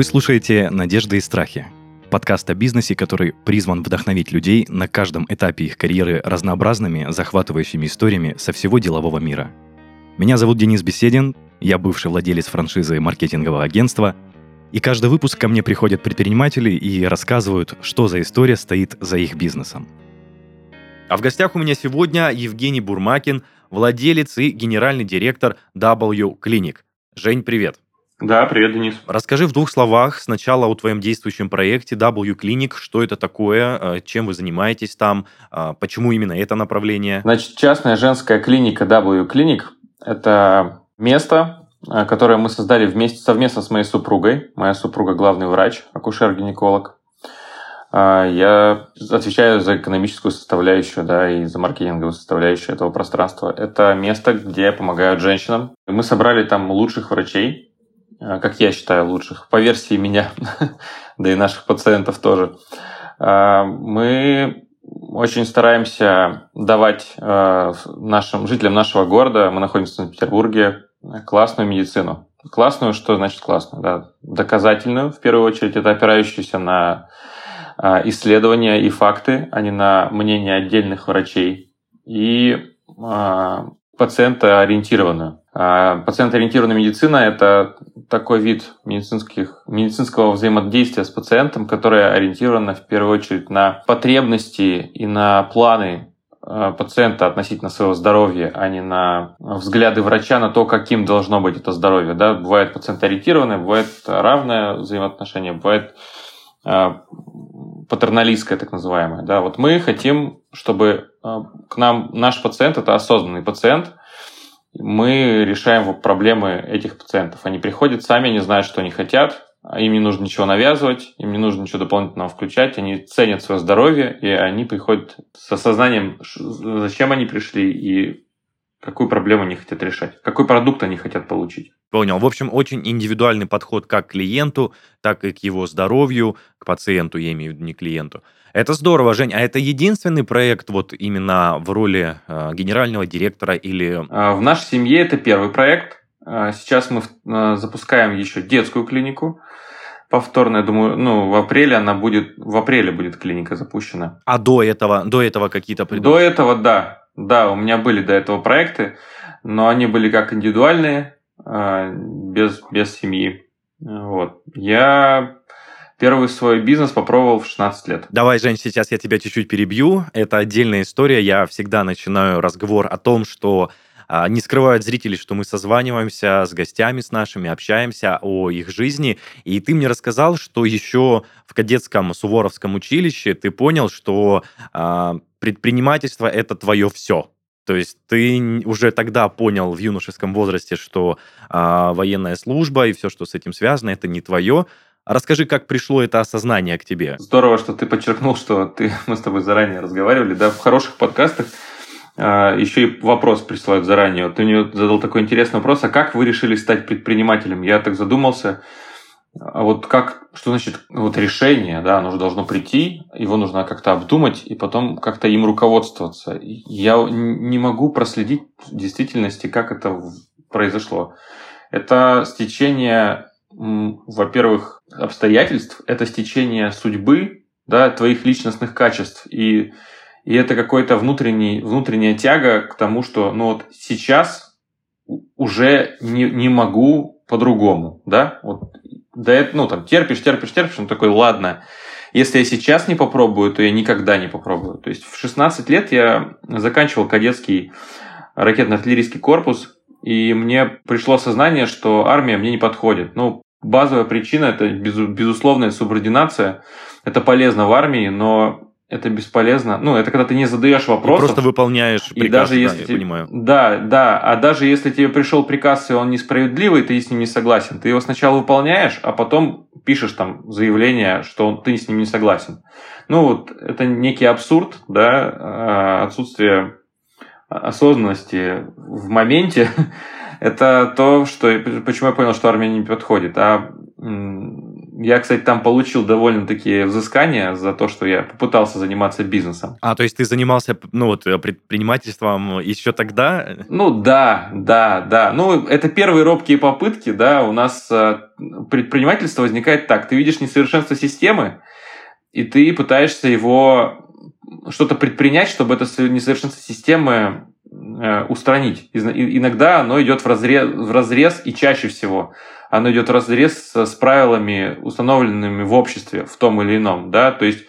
Вы слушаете «Надежды и страхи» – подкаст о бизнесе, который призван вдохновить людей на каждом этапе их карьеры разнообразными, захватывающими историями со всего делового мира. Меня зовут Денис Беседин, я бывший владелец франшизы маркетингового агентства, и каждый выпуск ко мне приходят предприниматели и рассказывают, что за история стоит за их бизнесом. А в гостях у меня сегодня Евгений Бурмакин, владелец и генеральный директор W Clinic. Жень, привет. Да, привет, Денис. Расскажи в двух словах сначала о твоем действующем проекте W Clinic, что это такое, э, чем вы занимаетесь там, э, почему именно это направление. Значит, частная женская клиника W Clinic – это место, э, которое мы создали вместе совместно с моей супругой. Моя супруга главный врач, акушер-гинеколог. Я отвечаю за экономическую составляющую, да, и за маркетинговую составляющую этого пространства. Это место, где помогают женщинам. Мы собрали там лучших врачей, как я считаю, лучших, по версии меня, да и наших пациентов тоже. Э, мы очень стараемся давать э, нашим жителям нашего города, мы находимся в Санкт-Петербурге, классную медицину. Классную, что значит классную? Да? Доказательную, в первую очередь, это опирающуюся на исследования и факты, а не на мнение отдельных врачей. И пациентоориентированную. А пациент-ориентированная медицина – это такой вид медицинских, медицинского взаимодействия с пациентом, которое ориентировано в первую очередь на потребности и на планы а, пациента относительно своего здоровья, а не на взгляды врача на то, каким должно быть это здоровье. Да? Бывает пациент-ориентированное, бывает равное взаимоотношение, бывает а, патерналистское так называемое. Да? Вот мы хотим, чтобы к нам наш пациент – это осознанный пациент – мы решаем проблемы этих пациентов. Они приходят сами, они знают, что они хотят, а им не нужно ничего навязывать, им не нужно ничего дополнительного включать, они ценят свое здоровье, и они приходят с осознанием, зачем они пришли и какую проблему они хотят решать, какой продукт они хотят получить. Понял. В общем, очень индивидуальный подход как к клиенту, так и к его здоровью, к пациенту, я имею в виду не клиенту. Это здорово, Жень. А это единственный проект вот именно в роли э, генерального директора или... А, в нашей семье это первый проект. А, сейчас мы э, запускаем еще детскую клинику. Повторно, я думаю, ну, в апреле она будет, в апреле будет клиника запущена. А до этого, до этого какие-то? До этого, да. Да, у меня были до этого проекты, но они были как индивидуальные, а, без, без семьи. Вот. Я Первый свой бизнес попробовал в 16 лет. Давай, Жень, сейчас я тебя чуть-чуть перебью. Это отдельная история. Я всегда начинаю разговор о том, что не скрывают зрители, что мы созваниваемся с гостями с нашими, общаемся о их жизни. И ты мне рассказал, что еще в кадетском Суворовском училище ты понял, что а, предпринимательство это твое все. То есть ты уже тогда понял в юношеском возрасте, что а, военная служба и все, что с этим связано, это не твое. Расскажи, как пришло это осознание к тебе. Здорово, что ты подчеркнул, что ты, мы с тобой заранее разговаривали. Да, в хороших подкастах а, еще и вопрос присылают заранее. Вот ты мне задал такой интересный вопрос, а как вы решили стать предпринимателем? Я так задумался, а вот как, что значит вот решение, да, оно же должно прийти, его нужно как-то обдумать и потом как-то им руководствоваться. Я не могу проследить в действительности, как это произошло. Это стечение во-первых, обстоятельств, это стечение судьбы, да, твоих личностных качеств. И, и это какой-то внутренний, внутренняя тяга к тому, что ну вот сейчас уже не, не могу по-другому, да, вот да, это, ну, там, терпишь, терпишь, терпишь, он такой, ладно, если я сейчас не попробую, то я никогда не попробую. То есть в 16 лет я заканчивал кадетский ракетно-артиллерийский корпус, и мне пришло сознание, что армия мне не подходит. Ну, базовая причина – это безусловная субординация. Это полезно в армии, но это бесполезно. Ну, это когда ты не задаешь вопросов. просто выполняешь приказ, и даже да, если я понимаю. Да, да. А даже если тебе пришел приказ, и он несправедливый, ты с ним не согласен. Ты его сначала выполняешь, а потом пишешь там заявление, что ты с ним не согласен. Ну, вот это некий абсурд, да, а, отсутствие осознанности в моменте, это то, что, почему я понял, что армия не подходит. А Я, кстати, там получил довольно-таки взыскания за то, что я попытался заниматься бизнесом. А, то есть ты занимался, ну, вот, э, предпринимательством еще тогда? Ну, да, да, да. Ну, это первые робкие попытки, да. У нас э, предпринимательство возникает так. Ты видишь несовершенство системы, и ты пытаешься его что-то предпринять, чтобы это несовершенство системы э, устранить. Иногда оно идет в разрез, в разрез, и чаще всего оно идет разрез с правилами, установленными в обществе в том или ином. Да? То есть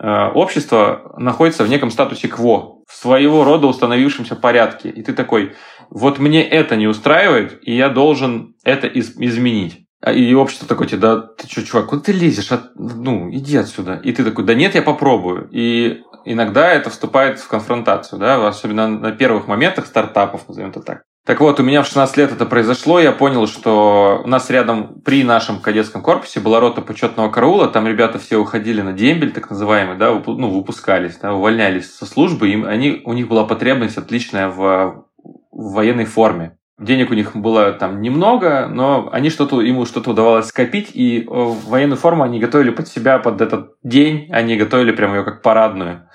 э, общество находится в неком статусе кво, в своего рода установившемся порядке. И ты такой, вот мне это не устраивает, и я должен это из- изменить. А, и общество такое тебе, да ты что, чувак, куда ты лезешь? От... Ну, иди отсюда. И ты такой, да нет, я попробую. И иногда это вступает в конфронтацию, да, особенно на первых моментах стартапов, назовем это так. Так вот, у меня в 16 лет это произошло, я понял, что у нас рядом при нашем кадетском корпусе была рота почетного караула, там ребята все уходили на дембель, так называемый, да, ну, выпускались, да, увольнялись со службы, им, они, у них была потребность отличная в, в военной форме. Денег у них было там немного, но они что-то, ему что-то удавалось скопить, и э, военную форму они готовили под себя, под этот день, они готовили прямо ее как парадную.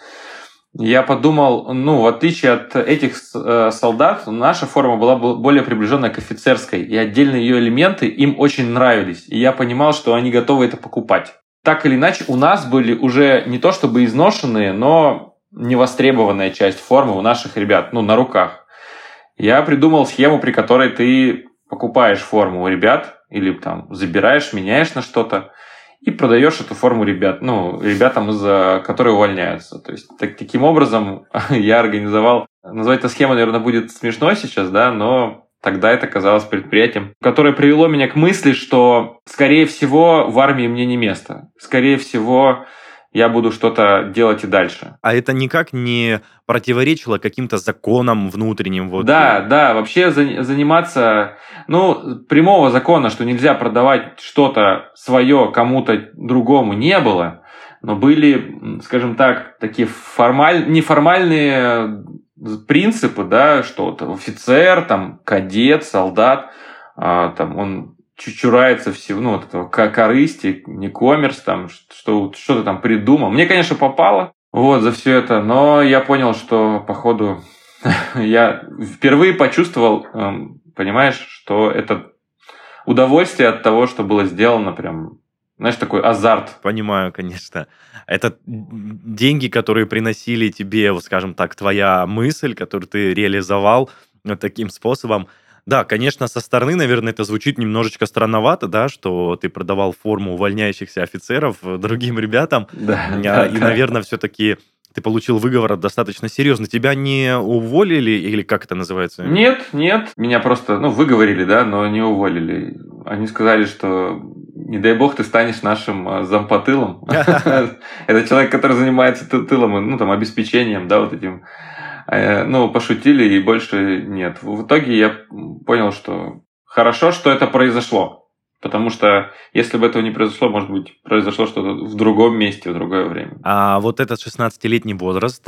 Я подумал, ну, в отличие от этих э, солдат, наша форма была более приближенная к офицерской, и отдельные ее элементы им очень нравились, и я понимал, что они готовы это покупать. Так или иначе, у нас были уже не то чтобы изношенные, но невостребованная часть формы у наших ребят, ну, на руках. Я придумал схему, при которой ты покупаешь форму у ребят или там забираешь, меняешь на что-то и продаешь эту форму ребят, ну, ребятам, из которые увольняются. То есть так, таким образом я организовал, назвать эту схему, наверное, будет смешно сейчас, да, но тогда это казалось предприятием, которое привело меня к мысли, что, скорее всего, в армии мне не место. Скорее всего, я буду что-то делать и дальше. А это никак не противоречило каким-то законам внутренним? Вот. Да, да, вообще заниматься, ну, прямого закона, что нельзя продавать что-то свое кому-то другому не было, но были, скажем так, такие формаль... неформальные принципы, да, что вот офицер, там, кадет, солдат, а, там, он чурается всего, ну, вот этого корысти, не коммерс, там, что, что ты там придумал. Мне, конечно, попало вот за все это, но я понял, что, походу, я впервые почувствовал, эм, понимаешь, что это удовольствие от того, что было сделано прям знаешь, такой азарт. Понимаю, конечно. Это деньги, которые приносили тебе, вот скажем так, твоя мысль, которую ты реализовал таким способом. Да, конечно, со стороны, наверное, это звучит немножечко странновато, да, что ты продавал форму увольняющихся офицеров э, другим ребятам. Да, а, да, и, да. наверное, все-таки ты получил выговор достаточно серьезно. Тебя не уволили или как это называется? Нет, нет. Меня просто, ну, выговорили, да, но не уволили. Они сказали, что не дай бог ты станешь нашим а, зампотылом. Это человек, который занимается тылом, ну, там, обеспечением, да, вот этим Э, ну, пошутили и больше нет. В итоге я понял, что хорошо, что это произошло. Потому что если бы этого не произошло, может быть, произошло что-то в другом месте, в другое время. А вот этот 16-летний возраст,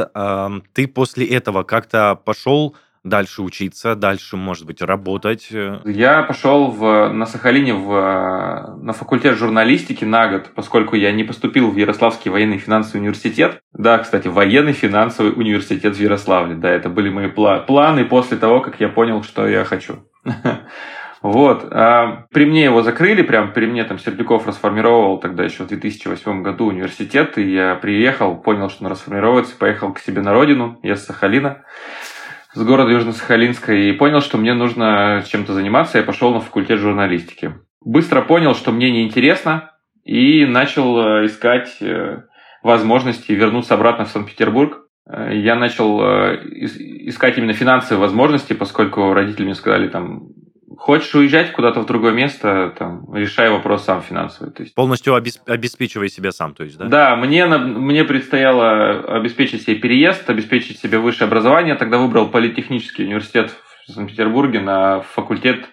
ты после этого как-то пошел дальше учиться, дальше, может быть, работать? Э. Я пошел в, на Сахалине в, на факультет журналистики на год, поскольку я не поступил в Ярославский военный финансовый университет. Да, кстати, военный финансовый университет в Ярославле. Да, это были мои пла- планы после того, как я понял, что я хочу. Вот. А при мне его закрыли, прям при мне там Сердюков расформировал тогда еще в 2008 году университет, и я приехал, понял, что он расформировывается, поехал к себе на родину, я с Сахалина с города Южно-Сахалинска и понял, что мне нужно чем-то заниматься. Я пошел на факультет журналистики. Быстро понял, что мне неинтересно, и начал э, искать э, возможности вернуться обратно в Санкт-Петербург. Э, я начал искать именно финансовые возможности, поскольку родители мне сказали, там, Хочешь уезжать куда-то в другое место, там, решай вопрос сам финансовый. То есть... Полностью обесп... обеспечивай себя сам, то есть, да? Да, мне, мне предстояло обеспечить себе переезд, обеспечить себе высшее образование. Тогда выбрал политехнический университет в Санкт-Петербурге на факультет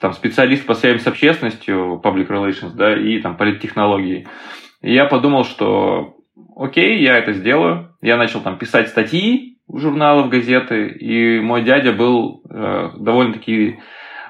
там, специалист по связям с общественностью, public relations, да, и там политтехнологии. И я подумал, что окей, я это сделаю. Я начал там писать статьи в журналы, в газеты, и мой дядя был э, довольно-таки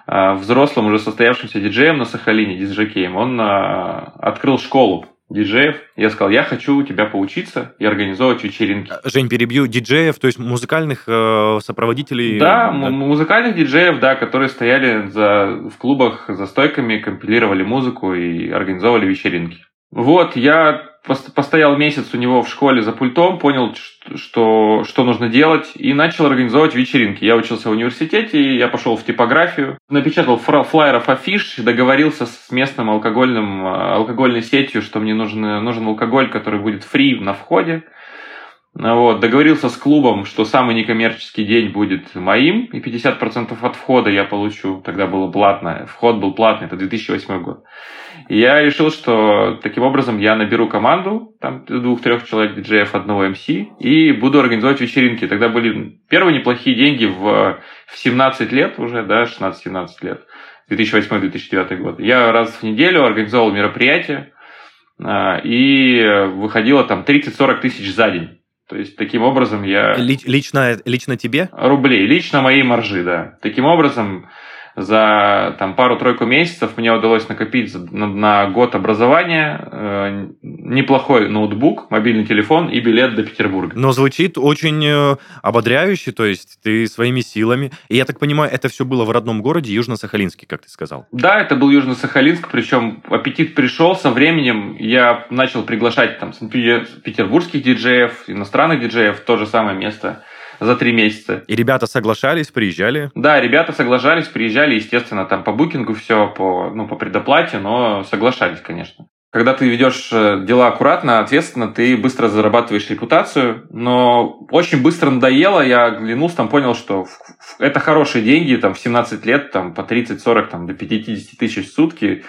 взрослым уже состоявшимся диджеем на Сахалине, диджекеем, он открыл школу диджеев. Я сказал, я хочу у тебя поучиться и организовывать вечеринки. Жень, перебью, диджеев, то есть музыкальных э, сопроводителей? Да, да, музыкальных диджеев, да, которые стояли за, в клубах за стойками, компилировали музыку и организовывали вечеринки. Вот, я постоял месяц у него в школе за пультом, понял, что, что нужно делать, и начал организовывать вечеринки. Я учился в университете, я пошел в типографию, напечатал флайеров афиш, договорился с местным алкогольным, алкогольной сетью, что мне нужен, нужен алкоголь, который будет фри на входе. Вот, договорился с клубом, что самый некоммерческий день будет моим, и 50% от входа я получу. Тогда было платно. Вход был платный, это 2008 год. И я решил, что таким образом я наберу команду, там двух-трех человек диджеев, одного МС, и буду организовать вечеринки. Тогда были первые неплохие деньги в, в 17 лет уже, да, 16-17 лет, 2008-2009 год. Я раз в неделю организовал мероприятие, а, и выходило там 30-40 тысяч за день. То есть, таким образом я... Лично, лично тебе? Рублей. Лично моей маржи, да. Таким образом, за там, пару-тройку месяцев мне удалось накопить на, на год образования э, неплохой ноутбук, мобильный телефон и билет до Петербурга. Но звучит очень э, ободряюще, то есть ты своими силами. И я так понимаю, это все было в родном городе Южно-Сахалинске, как ты сказал. Да, это был Южно-Сахалинск, причем аппетит пришел со временем. Я начал приглашать там петербургских диджеев, иностранных диджеев в то же самое место за три месяца. И ребята соглашались, приезжали? Да, ребята соглашались, приезжали, естественно, там по букингу все, по, ну, по предоплате, но соглашались, конечно. Когда ты ведешь э, дела аккуратно, ответственно, ты быстро зарабатываешь репутацию, но очень быстро надоело, я оглянулся, там понял, что это хорошие деньги, там в 17 лет, там по 30-40, там до 50 тысяч в сутки,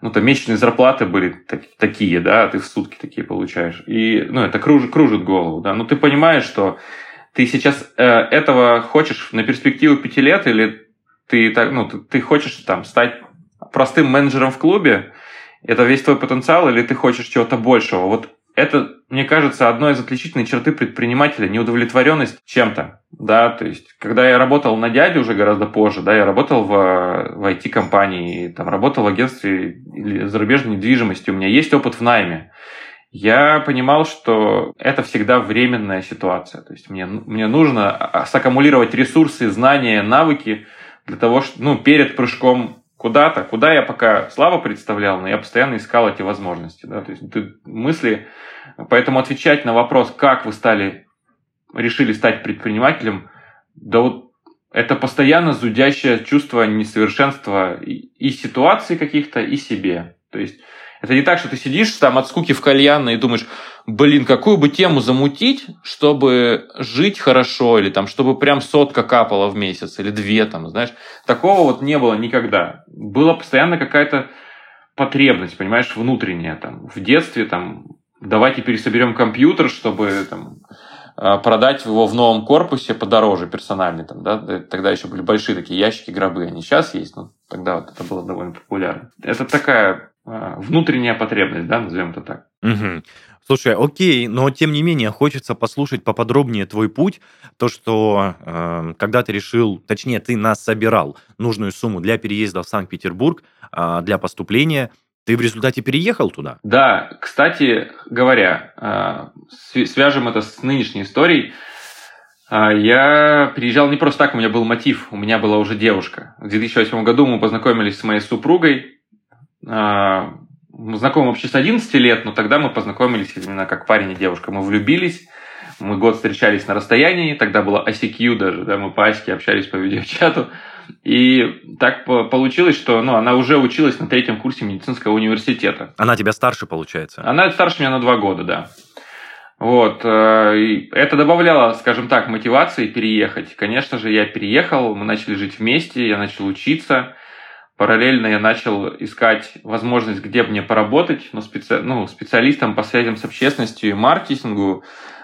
ну, там месячные зарплаты были так, такие, да, ты в сутки такие получаешь. И, ну, это кружит, кружит голову, да. Но ты понимаешь, что ты сейчас э, этого хочешь на перспективу пяти лет или ты, так, ну, ты, ты хочешь там стать простым менеджером в клубе, это весь твой потенциал, или ты хочешь чего-то большего? Вот это, мне кажется, одной из отличительных черты предпринимателя – неудовлетворенность чем-то. Да, то есть, когда я работал на дяде уже гораздо позже, да, я работал в, в IT-компании, там, работал в агентстве зарубежной недвижимости, у меня есть опыт в найме я понимал, что это всегда временная ситуация. То есть мне, мне нужно а, саккумулировать ресурсы, знания, навыки для того, что, ну, перед прыжком куда-то, куда я пока слабо представлял, но я постоянно искал эти возможности. Да? То есть ты, мысли, поэтому отвечать на вопрос, как вы стали, решили стать предпринимателем, да вот это постоянно зудящее чувство несовершенства и, и ситуации каких-то, и себе. То есть это не так, что ты сидишь там от скуки в кальянной и думаешь, блин, какую бы тему замутить, чтобы жить хорошо, или там, чтобы прям сотка капала в месяц, или две там, знаешь. Такого вот не было никогда. Была постоянно какая-то потребность, понимаешь, внутренняя там. В детстве там, давайте пересоберем компьютер, чтобы там а, продать его в новом корпусе подороже, персональный. Там, да? Тогда еще были большие такие ящики, гробы. Они сейчас есть, но тогда вот это было довольно популярно. Это такая внутренняя потребность, да, назовем это так. Угу. Слушай, окей, но тем не менее хочется послушать поподробнее твой путь, то, что э, когда ты решил, точнее, ты нас собирал нужную сумму для переезда в Санкт-Петербург, э, для поступления, ты в результате переехал туда? Да, кстати говоря, э, свяжем это с нынешней историей. Я приезжал не просто так, у меня был мотив, у меня была уже девушка. В 2008 году мы познакомились с моей супругой, а, знакомы вообще с 11 лет, но тогда мы познакомились именно как парень и девушка. Мы влюбились, мы год встречались на расстоянии, тогда было ICQ даже, да, мы по Аське общались по видеочату. И так получилось, что ну, она уже училась на третьем курсе медицинского университета. Она тебя старше, получается? Она старше меня на два года, да. Вот. Э, и это добавляло, скажем так, мотивации переехать. Конечно же, я переехал, мы начали жить вместе, я начал учиться. Параллельно я начал искать возможность, где мне поработать, но специ... ну, специалистом по связям с общественностью и маркетингу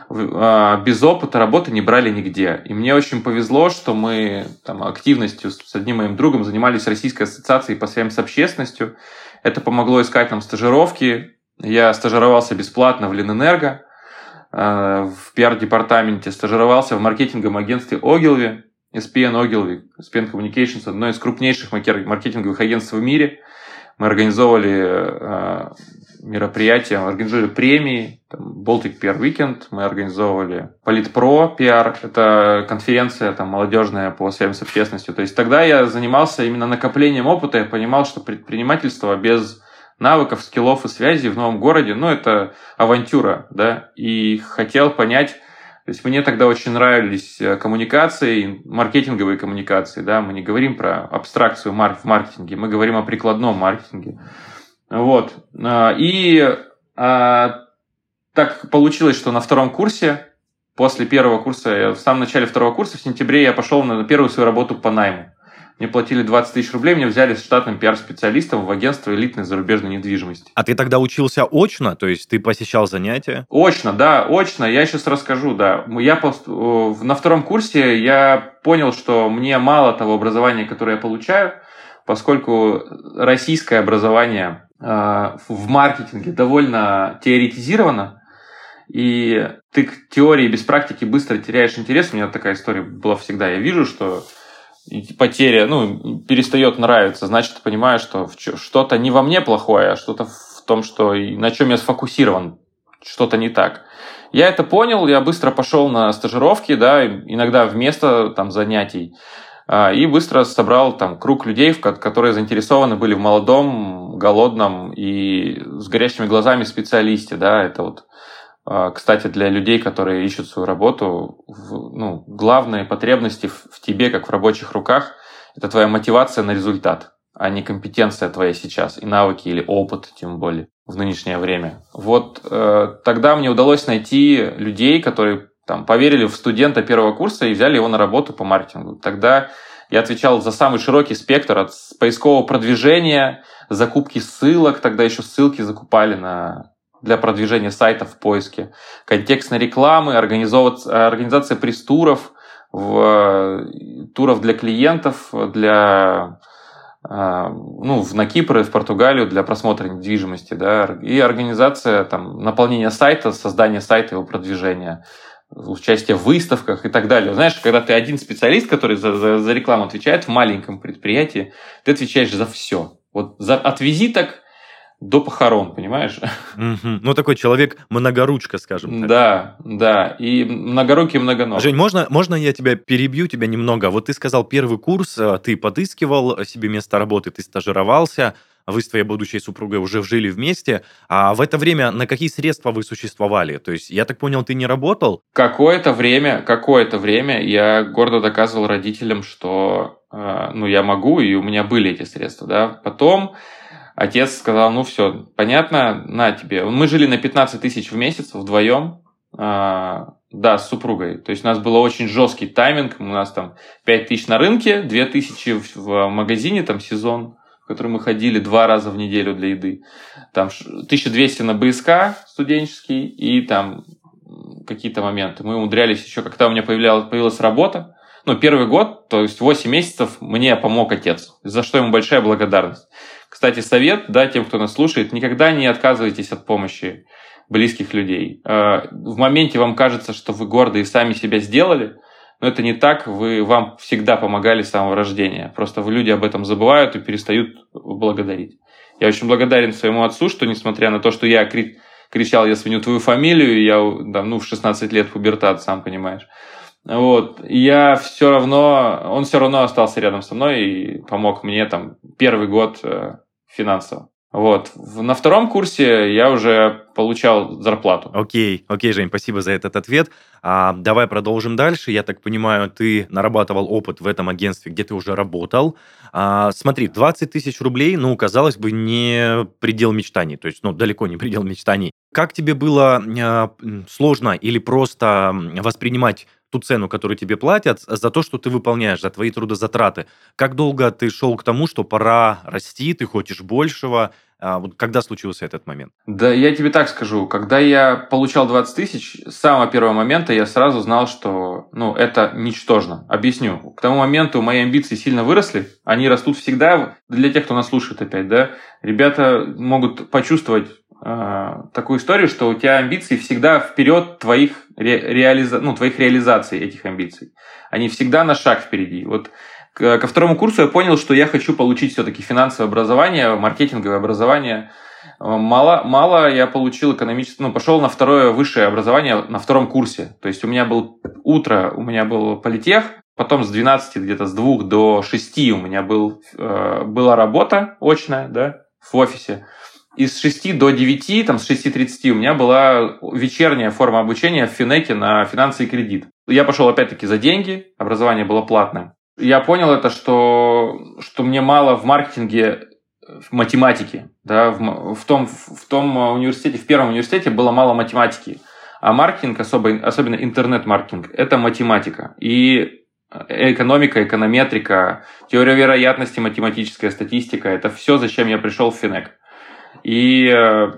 а, без опыта работы не брали нигде. И мне очень повезло, что мы там, активностью с одним моим другом занимались Российской ассоциацией по связям с общественностью. Это помогло искать нам стажировки. Я стажировался бесплатно в Ленэнерго, а, в пиар-департаменте, стажировался в маркетинговом агентстве Огилви, SPN Ogilvy, SPN Communications, одно из крупнейших маркетинговых агентств в мире. Мы организовывали э, мероприятия, мы организовали премии, там, Baltic PR Weekend, мы организовывали Политпро PR, это конференция там, молодежная по связям с общественностью. То есть тогда я занимался именно накоплением опыта, я понимал, что предпринимательство без навыков, скиллов и связей в новом городе, ну, это авантюра, да, и хотел понять, то есть мне тогда очень нравились э, коммуникации, маркетинговые коммуникации, да, мы не говорим про абстракцию в маркетинге, мы говорим о прикладном маркетинге. Вот. А, и а, так получилось, что на втором курсе, после первого курса, в самом начале второго курса, в сентябре я пошел на первую свою работу по найму. Мне платили 20 тысяч рублей, меня взяли с штатным пиар-специалистом в агентство элитной зарубежной недвижимости. А ты тогда учился очно? То есть ты посещал занятия? Очно, да, очно. Я сейчас расскажу, да. Я пост... На втором курсе я понял, что мне мало того образования, которое я получаю, поскольку российское образование Э, в маркетинге довольно теоретизировано, и ты к теории без практики быстро теряешь интерес. У меня такая история была всегда. Я вижу, что потеря, ну, перестает нравиться, значит, понимаю, что что-то не во мне плохое, а что-то в том, что на чем я сфокусирован, что-то не так. Я это понял, я быстро пошел на стажировки, да, иногда вместо там занятий. А, и быстро собрал там круг людей, которые заинтересованы были в молодом, голодном и с горящими глазами специалисте, да, это вот кстати, для людей, которые ищут свою работу, ну, главные потребности в тебе, как в рабочих руках, это твоя мотивация на результат, а не компетенция твоя сейчас, и навыки или опыт, тем более, в нынешнее время. Вот э, тогда мне удалось найти людей, которые там, поверили в студента первого курса и взяли его на работу по маркетингу. Тогда я отвечал за самый широкий спектр от поискового продвижения, закупки ссылок, тогда еще ссылки закупали на, для продвижения сайтов в поиске, контекстной рекламы, организация пресс-туров, в, туров для клиентов, для а, ну, на Кипр и в Португалию для просмотра недвижимости, да, и организация там, наполнения сайта, создания сайта, его продвижения участие в выставках и так далее. Знаешь, когда ты один специалист, который за, за, за рекламу отвечает в маленьком предприятии, ты отвечаешь за все. Вот за, от визиток до похорон, понимаешь? Ну, такой человек многоручка, скажем так. Да, да, и многорукий, многоног. Жень, можно, можно я тебя перебью, тебя немного? Вот ты сказал, первый курс, э, ты подыскивал себе место работы, ты стажировался, вы с твоей будущей супругой уже жили вместе, а в это время на какие средства вы существовали? То есть, я так понял, ты не работал? Какое-то время, какое-то время я гордо доказывал родителям, что э, ну, я могу, и у меня были эти средства. Да? Потом отец сказал, ну все, понятно, на тебе. Мы жили на 15 тысяч в месяц вдвоем, э, да, с супругой. То есть у нас был очень жесткий тайминг. У нас там 5 тысяч на рынке, 2 тысячи в магазине, там сезон в который мы ходили два раза в неделю для еды. Там 1200 на БСК студенческий и там какие-то моменты. Мы умудрялись еще, когда у меня появлялась, появилась работа, ну, первый год, то есть 8 месяцев мне помог отец, за что ему большая благодарность. Кстати, совет, да, тем, кто нас слушает, никогда не отказывайтесь от помощи близких людей. Э, в моменте вам кажется, что вы горды и сами себя сделали, но это не так, вы, вам всегда помогали с самого рождения. Просто люди об этом забывают и перестают благодарить. Я очень благодарен своему отцу, что несмотря на то, что я кри- кричал, я сменю твою фамилию, я да, ну, в 16 лет пубертат, сам понимаешь. Вот, я все равно, он все равно остался рядом со мной и помог мне там первый год э, финансово. Вот. На втором курсе я уже получал зарплату. Окей, окей, Жень, спасибо за этот ответ. А, давай продолжим дальше. Я так понимаю, ты нарабатывал опыт в этом агентстве, где ты уже работал. А, смотри, 20 тысяч рублей, ну, казалось бы, не предел мечтаний, то есть, ну, далеко не предел мечтаний. Как тебе было а, сложно или просто воспринимать ту цену, которую тебе платят, за то, что ты выполняешь, за твои трудозатраты. Как долго ты шел к тому, что пора расти, ты хочешь большего? А вот когда случился этот момент? Да, я тебе так скажу. Когда я получал 20 тысяч, с самого первого момента я сразу знал, что ну, это ничтожно. Объясню. К тому моменту мои амбиции сильно выросли. Они растут всегда. Для тех, кто нас слушает опять, да, ребята могут почувствовать э, такую историю, что у тебя амбиции всегда вперед твоих ре, реализа, ну, твоих реализаций этих амбиций. Они всегда на шаг впереди. Вот ко второму курсу я понял, что я хочу получить все-таки финансовое образование, маркетинговое образование. Мало, мало я получил экономическое, ну, пошел на второе высшее образование на втором курсе. То есть у меня был утро, у меня был политех, потом с 12, где-то с 2 до 6 у меня был, э, была работа очная, да, в офисе. И с 6 до 9, там с 6.30 у меня была вечерняя форма обучения в Финеке на финансы и кредит. Я пошел опять-таки за деньги, образование было платное. Я понял это, что, что мне мало в маркетинге в математике. Да, в, в, том, в том университете, в первом университете было мало математики. А маркетинг, особо, особенно интернет-маркетинг, это математика. И экономика, эконометрика, теория вероятности, математическая статистика – это все, зачем я пришел в Финек. И э,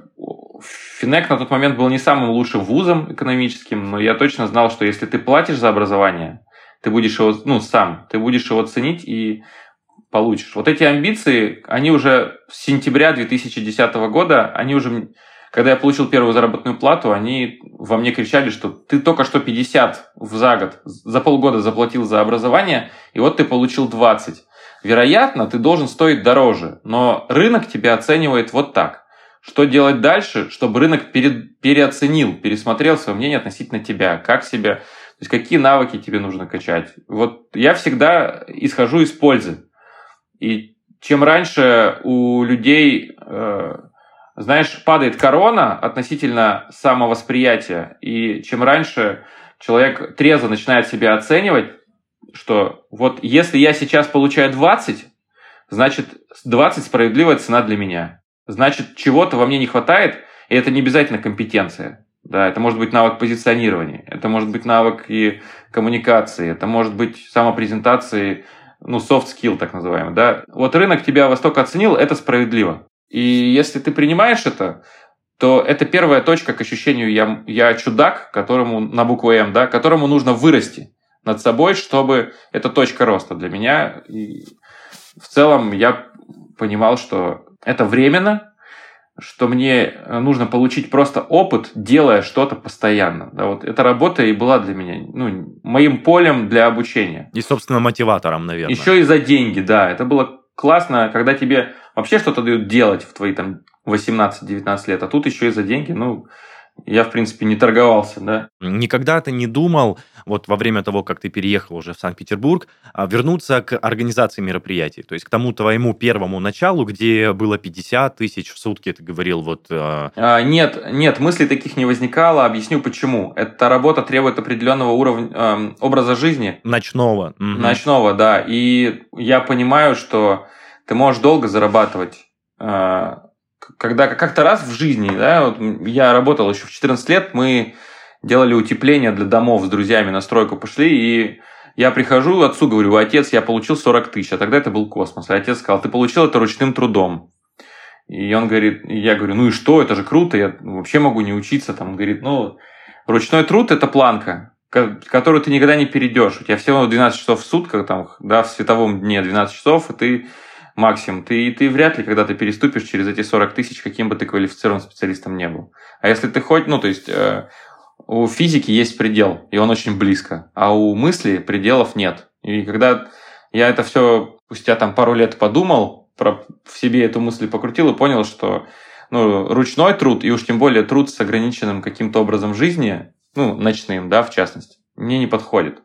Финек на тот момент был не самым лучшим вузом экономическим, но я точно знал, что если ты платишь за образование, ты будешь его, ну, сам, ты будешь его ценить и получишь. Вот эти амбиции, они уже с сентября 2010 года, они уже, когда я получил первую заработную плату, они во мне кричали, что ты только что 50 за год, за полгода заплатил за образование, и вот ты получил 20. Вероятно, ты должен стоить дороже, но рынок тебя оценивает вот так. Что делать дальше, чтобы рынок перед, переоценил, пересмотрел свое мнение относительно тебя, как себя, то есть какие навыки тебе нужно качать. Вот я всегда исхожу из пользы. И чем раньше у людей, э, знаешь, падает корона относительно самовосприятия, и чем раньше человек трезво начинает себя оценивать, что вот если я сейчас получаю 20, значит 20 справедливая цена для меня. Значит, чего-то во мне не хватает, и это не обязательно компетенция. Да, это может быть навык позиционирования, это может быть навык и коммуникации, это может быть самопрезентации, ну, soft skill так называемый, да. Вот рынок тебя восток оценил, это справедливо. И если ты принимаешь это, то это первая точка к ощущению «я, я чудак», которому на букву «М», да, которому нужно вырасти над собой, чтобы это точка роста для меня. И в целом я понимал, что это временно, что мне нужно получить просто опыт, делая что-то постоянно. Да, вот эта работа и была для меня ну, моим полем для обучения. И, собственно, мотиватором, наверное. Еще и за деньги, да. Это было классно, когда тебе вообще что-то дают делать в твои там 18-19 лет, а тут еще и за деньги, ну, я, в принципе, не торговался, да. Никогда ты не думал, вот во время того, как ты переехал уже в Санкт-Петербург, а, вернуться к организации мероприятий, то есть к тому твоему первому началу, где было 50 тысяч в сутки, ты говорил, вот... А... А, нет, нет, мыслей таких не возникало, объясню почему. Эта работа требует определенного уровня, э, образа жизни. Ночного. Угу. Ночного, да, и я понимаю, что ты можешь долго зарабатывать э, когда как-то раз в жизни, да, вот я работал еще в 14 лет, мы делали утепление для домов с друзьями на стройку пошли, и я прихожу, отцу говорю, отец, я получил 40 тысяч, а тогда это был космос. И отец сказал, ты получил это ручным трудом. И он говорит, и я говорю, ну и что, это же круто, я вообще могу не учиться. Там, он говорит, ну, ручной труд – это планка, которую ты никогда не перейдешь. У тебя всего 12 часов в сутках, там, да, в световом дне 12 часов, и ты максимум. Ты, ты вряд ли когда-то переступишь через эти 40 тысяч, каким бы ты квалифицированным специалистом не был. А если ты хоть, ну, то есть э, у физики есть предел, и он очень близко, а у мысли пределов нет. И когда я это все спустя там пару лет подумал, про, в себе эту мысль покрутил и понял, что ну, ручной труд, и уж тем более труд с ограниченным каким-то образом жизни, ну, ночным, да, в частности, мне не подходит.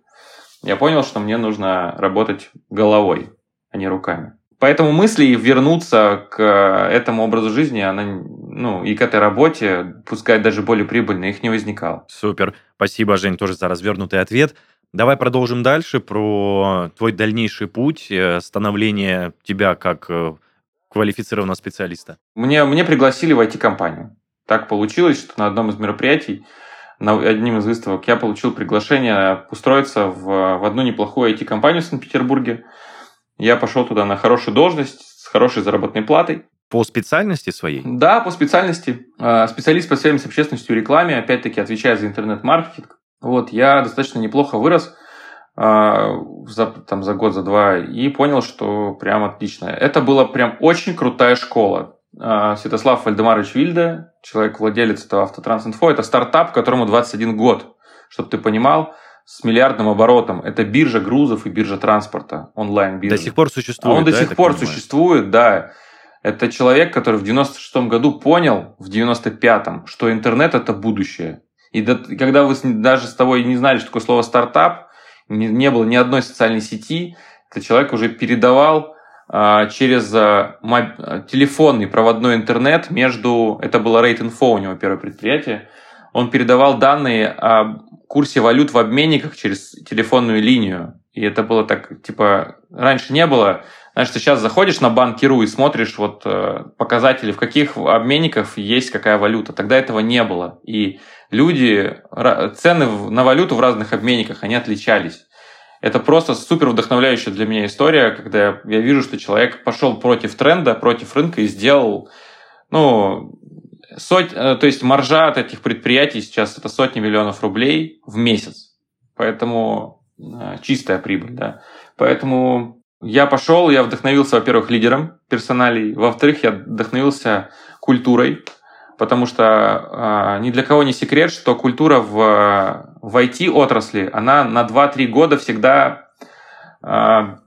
Я понял, что мне нужно работать головой, а не руками. Поэтому мысли вернуться к этому образу жизни, она, ну, и к этой работе, пускай даже более прибыльной, их не возникало. Супер. Спасибо, Жень, тоже за развернутый ответ. Давай продолжим дальше про твой дальнейший путь э, становления тебя как э, квалифицированного специалиста. Мне, мне пригласили в IT-компанию. Так получилось, что на одном из мероприятий, на одним из выставок, я получил приглашение устроиться в, в одну неплохую IT-компанию в Санкт-Петербурге. Я пошел туда на хорошую должность, с хорошей заработной платой. По специальности своей? Да, по специальности. А, специалист по связям с общественностью и рекламе, опять-таки отвечая за интернет-маркетинг. Вот, я достаточно неплохо вырос а, за, там, за год, за два, и понял, что прям отлично. Это была прям очень крутая школа. А, Святослав Вальдемарович Вильде, человек-владелец этого Автотранс.Инфо, это стартап, которому 21 год. чтобы ты понимал, с миллиардным оборотом. Это биржа грузов и биржа транспорта, онлайн-биржа. До сих пор существует, а Он да, до сих пор понимаю? существует, да. Это человек, который в 96 году понял, в 95-м, что интернет – это будущее. И до, когда вы даже с тобой не знали, что такое слово «стартап», не, не было ни одной социальной сети, этот человек уже передавал а, через а, моб... телефонный проводной интернет между... Это было Rate Info у него первое предприятие. Он передавал данные о курсе валют в обменниках через телефонную линию. И это было так, типа, раньше не было. Знаешь, ты сейчас заходишь на банкиру и смотришь вот э, показатели, в каких обменниках есть какая валюта. Тогда этого не было. И люди, цены на валюту в разных обменниках, они отличались. Это просто супер вдохновляющая для меня история, когда я вижу, что человек пошел против тренда, против рынка и сделал, ну, сот, э, то есть маржа от этих предприятий сейчас это сотни миллионов рублей в месяц. Поэтому э, чистая прибыль, да. Поэтому я пошел, я вдохновился, во-первых, лидером персоналей, во-вторых, я вдохновился культурой, потому что э, ни для кого не секрет, что культура в, в IT-отрасли, она на 2-3 года всегда э,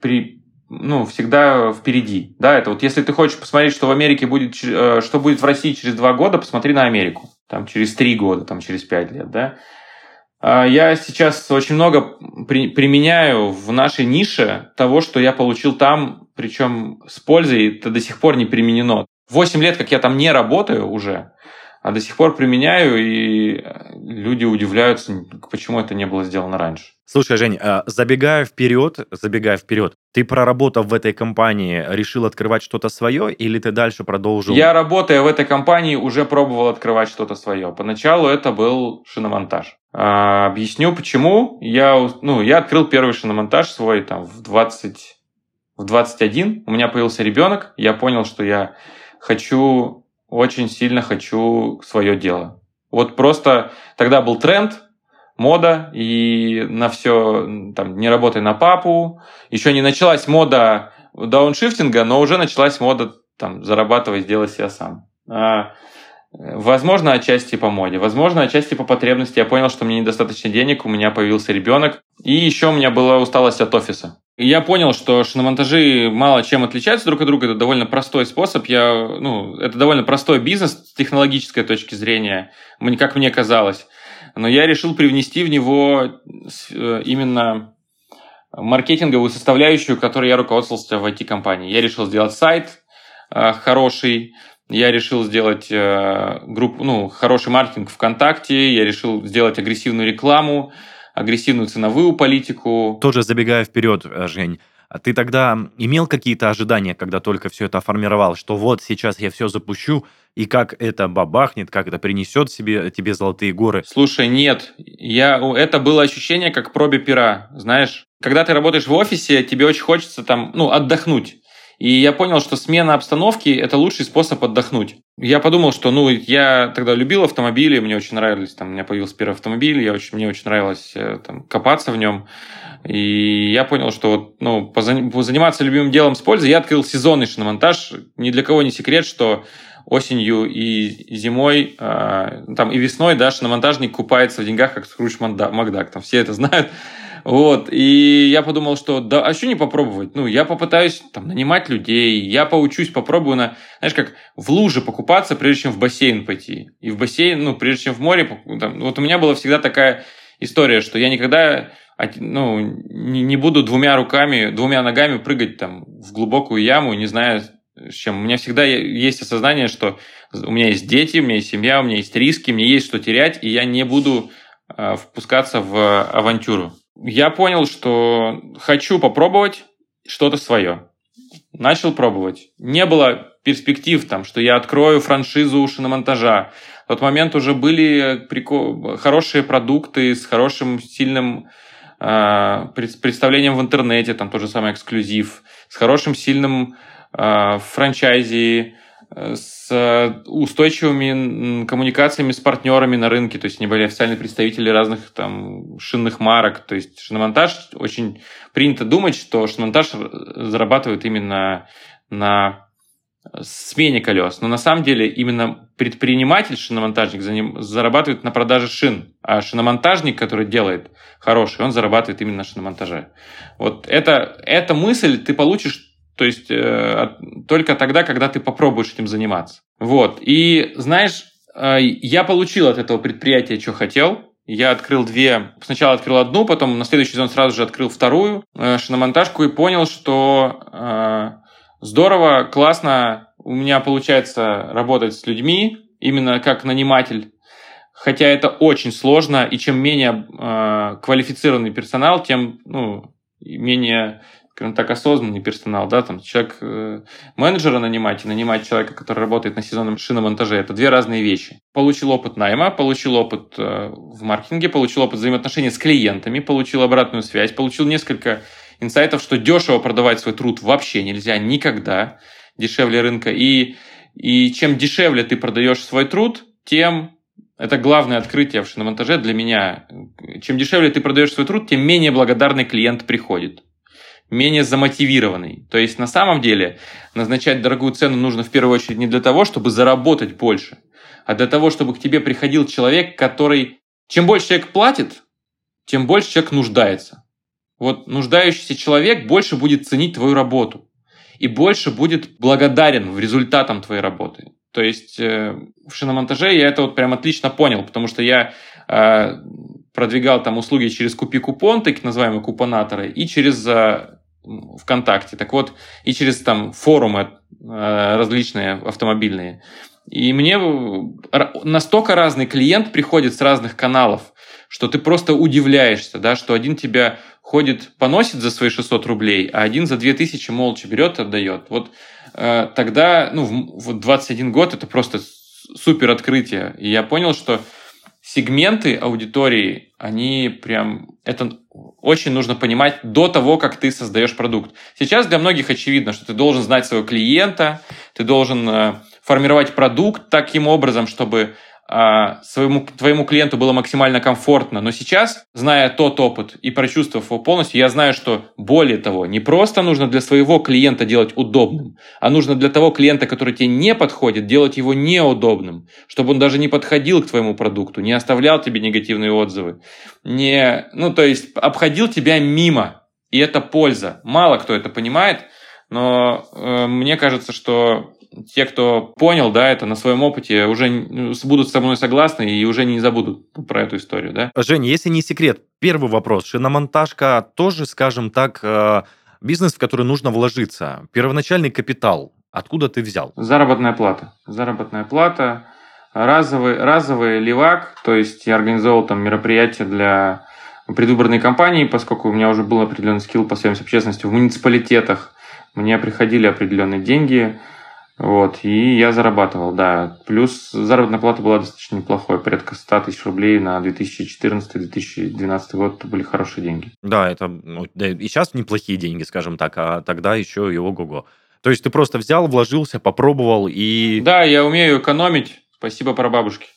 при, ну, всегда впереди. Да, это вот если ты хочешь посмотреть, что в Америке будет, э, что будет в России через 2 года, посмотри на Америку. Там через 3 года, там через 5 лет, да. Я сейчас очень много при, применяю в нашей нише того, что я получил там, причем с пользой, это до сих пор не применено. 8 лет, как я там не работаю уже, а до сих пор применяю, и люди удивляются, почему это не было сделано раньше. Слушай, Жень, а, забегая вперед, забегая вперед, ты проработав в этой компании, решил открывать что-то свое, или ты дальше продолжил? Я, работая в этой компании, уже пробовал открывать что-то свое. Поначалу это был шиномонтаж. А, объясню, почему. Я, ну, я открыл первый шиномонтаж свой там в 20, в 21. У меня появился ребенок. Я понял, что я хочу, очень сильно хочу свое дело. Вот просто тогда был тренд, мода, и на все, там, не работай на папу. Еще не началась мода дауншифтинга, но уже началась мода там, зарабатывать, сделать себя сам. А, возможно, отчасти по моде, возможно, отчасти по потребности. Я понял, что мне недостаточно денег, у меня появился ребенок, и еще у меня была усталость от офиса. И я понял, что шиномонтажи мало чем отличаются друг от друга. Это довольно простой способ. Я, ну, это довольно простой бизнес с технологической точки зрения, как мне казалось. Но я решил привнести в него э, именно маркетинговую составляющую, которой я руководствовался в IT-компании. Я решил сделать сайт э, хороший, я решил сделать э, группу, ну, хороший маркетинг ВКонтакте, я решил сделать агрессивную рекламу, агрессивную ценовую политику. Тоже забегая вперед, Жень, ты тогда имел какие-то ожидания, когда только все это формировал, что вот сейчас я все запущу, и как это бабахнет, как это принесет себе, тебе золотые горы? Слушай, нет. Я, это было ощущение как пробе пера, знаешь. Когда ты работаешь в офисе, тебе очень хочется там, ну, отдохнуть. И я понял, что смена обстановки – это лучший способ отдохнуть. Я подумал, что, ну, я тогда любил автомобили, мне очень нравились, там, у меня появился первый автомобиль, я очень, мне очень нравилось э, там, копаться в нем. И я понял, что вот, ну, заниматься любимым делом с пользой, я открыл сезонный шиномонтаж. Ни для кого не секрет, что осенью и зимой, э, там и весной, да, шиномонтажник купается в деньгах, как Скрудж Макдак, там все это знают. Вот, и я подумал, что да, а что не попробовать? Ну, я попытаюсь там нанимать людей, я поучусь, попробую на, знаешь, как в луже покупаться, прежде чем в бассейн пойти. И в бассейн, ну, прежде чем в море, там, вот у меня была всегда такая история, что я никогда ну, не, буду двумя руками, двумя ногами прыгать там в глубокую яму, не зная, с чем. У меня всегда есть осознание, что у меня есть дети, у меня есть семья, у меня есть риски, мне есть что терять, и я не буду э, впускаться в авантюру я понял, что хочу попробовать что-то свое. Начал пробовать. Не было перспектив, там, что я открою франшизу шиномонтажа. В тот момент уже были прикол... хорошие продукты с хорошим, сильным э, представлением в интернете, там тот же самый эксклюзив, с хорошим, сильным э, франчайзи, с устойчивыми коммуникациями с партнерами на рынке, то есть они были официальные представители разных там шинных марок, то есть шиномонтаж очень принято думать, что шиномонтаж зарабатывает именно на смене колес. Но на самом деле именно предприниматель, шиномонтажник, зарабатывает на продаже шин. А шиномонтажник, который делает хороший, он зарабатывает именно на шиномонтаже. Вот это, эта мысль ты получишь то есть э, только тогда, когда ты попробуешь этим заниматься. Вот. И знаешь, э, я получил от этого предприятия, что хотел. Я открыл две, сначала открыл одну, потом на следующий сезон сразу же открыл вторую э, шиномонтажку и понял, что здорово, классно, у меня получается работать с людьми, именно как наниматель. Хотя это очень сложно, и чем менее э, квалифицированный персонал, тем ну, менее скажем так, осознанный персонал, да, там человек э, менеджера нанимать и нанимать человека, который работает на сезонном шиномонтаже, это две разные вещи. Получил опыт найма, получил опыт э, в маркетинге, получил опыт взаимоотношений с клиентами, получил обратную связь, получил несколько инсайтов, что дешево продавать свой труд вообще нельзя никогда, дешевле рынка. И, и чем дешевле ты продаешь свой труд, тем это главное открытие в шиномонтаже для меня. Чем дешевле ты продаешь свой труд, тем менее благодарный клиент приходит менее замотивированный. То есть на самом деле назначать дорогую цену нужно в первую очередь не для того, чтобы заработать больше, а для того, чтобы к тебе приходил человек, который... Чем больше человек платит, тем больше человек нуждается. Вот нуждающийся человек больше будет ценить твою работу и больше будет благодарен в результатам твоей работы. То есть э, в шиномонтаже я это вот прям отлично понял, потому что я э, продвигал там услуги через купи-купон, так называемые купонаторы, и через э, ВКонтакте. Так вот, и через там форумы э, различные автомобильные. И мне настолько разный клиент приходит с разных каналов, что ты просто удивляешься, да, что один тебя ходит, поносит за свои 600 рублей, а один за 2000 молча берет отдает. Вот э, тогда, ну, в, в 21 год это просто супер открытие. И я понял, что сегменты аудитории, они прям... Это очень нужно понимать до того, как ты создаешь продукт. Сейчас для многих очевидно, что ты должен знать своего клиента, ты должен э, формировать продукт таким образом, чтобы своему, твоему клиенту было максимально комфортно. Но сейчас, зная тот опыт и прочувствовав его полностью, я знаю, что более того, не просто нужно для своего клиента делать удобным, а нужно для того клиента, который тебе не подходит, делать его неудобным, чтобы он даже не подходил к твоему продукту, не оставлял тебе негативные отзывы, не, ну, то есть обходил тебя мимо. И это польза. Мало кто это понимает, но э, мне кажется, что те, кто понял, да, это на своем опыте, уже ну, будут со мной согласны и уже не забудут про эту историю, да. Женя, если не секрет, первый вопрос. Шиномонтажка тоже, скажем так, э, бизнес, в который нужно вложиться. Первоначальный капитал откуда ты взял? Заработная плата. Заработная плата. Разовый, разовый левак, то есть я организовал там мероприятия для предвыборной кампании, поскольку у меня уже был определенный скилл по связям с общественностью в муниципалитетах. Мне приходили определенные деньги, вот, и я зарабатывал, да. Плюс заработная плата была достаточно неплохой, порядка 100 тысяч рублей на 2014-2012 год. Это были хорошие деньги. Да, это ну, да, и сейчас неплохие деньги, скажем так, а тогда еще и ого-го. То есть ты просто взял, вложился, попробовал и... Да, я умею экономить. Спасибо прабабушке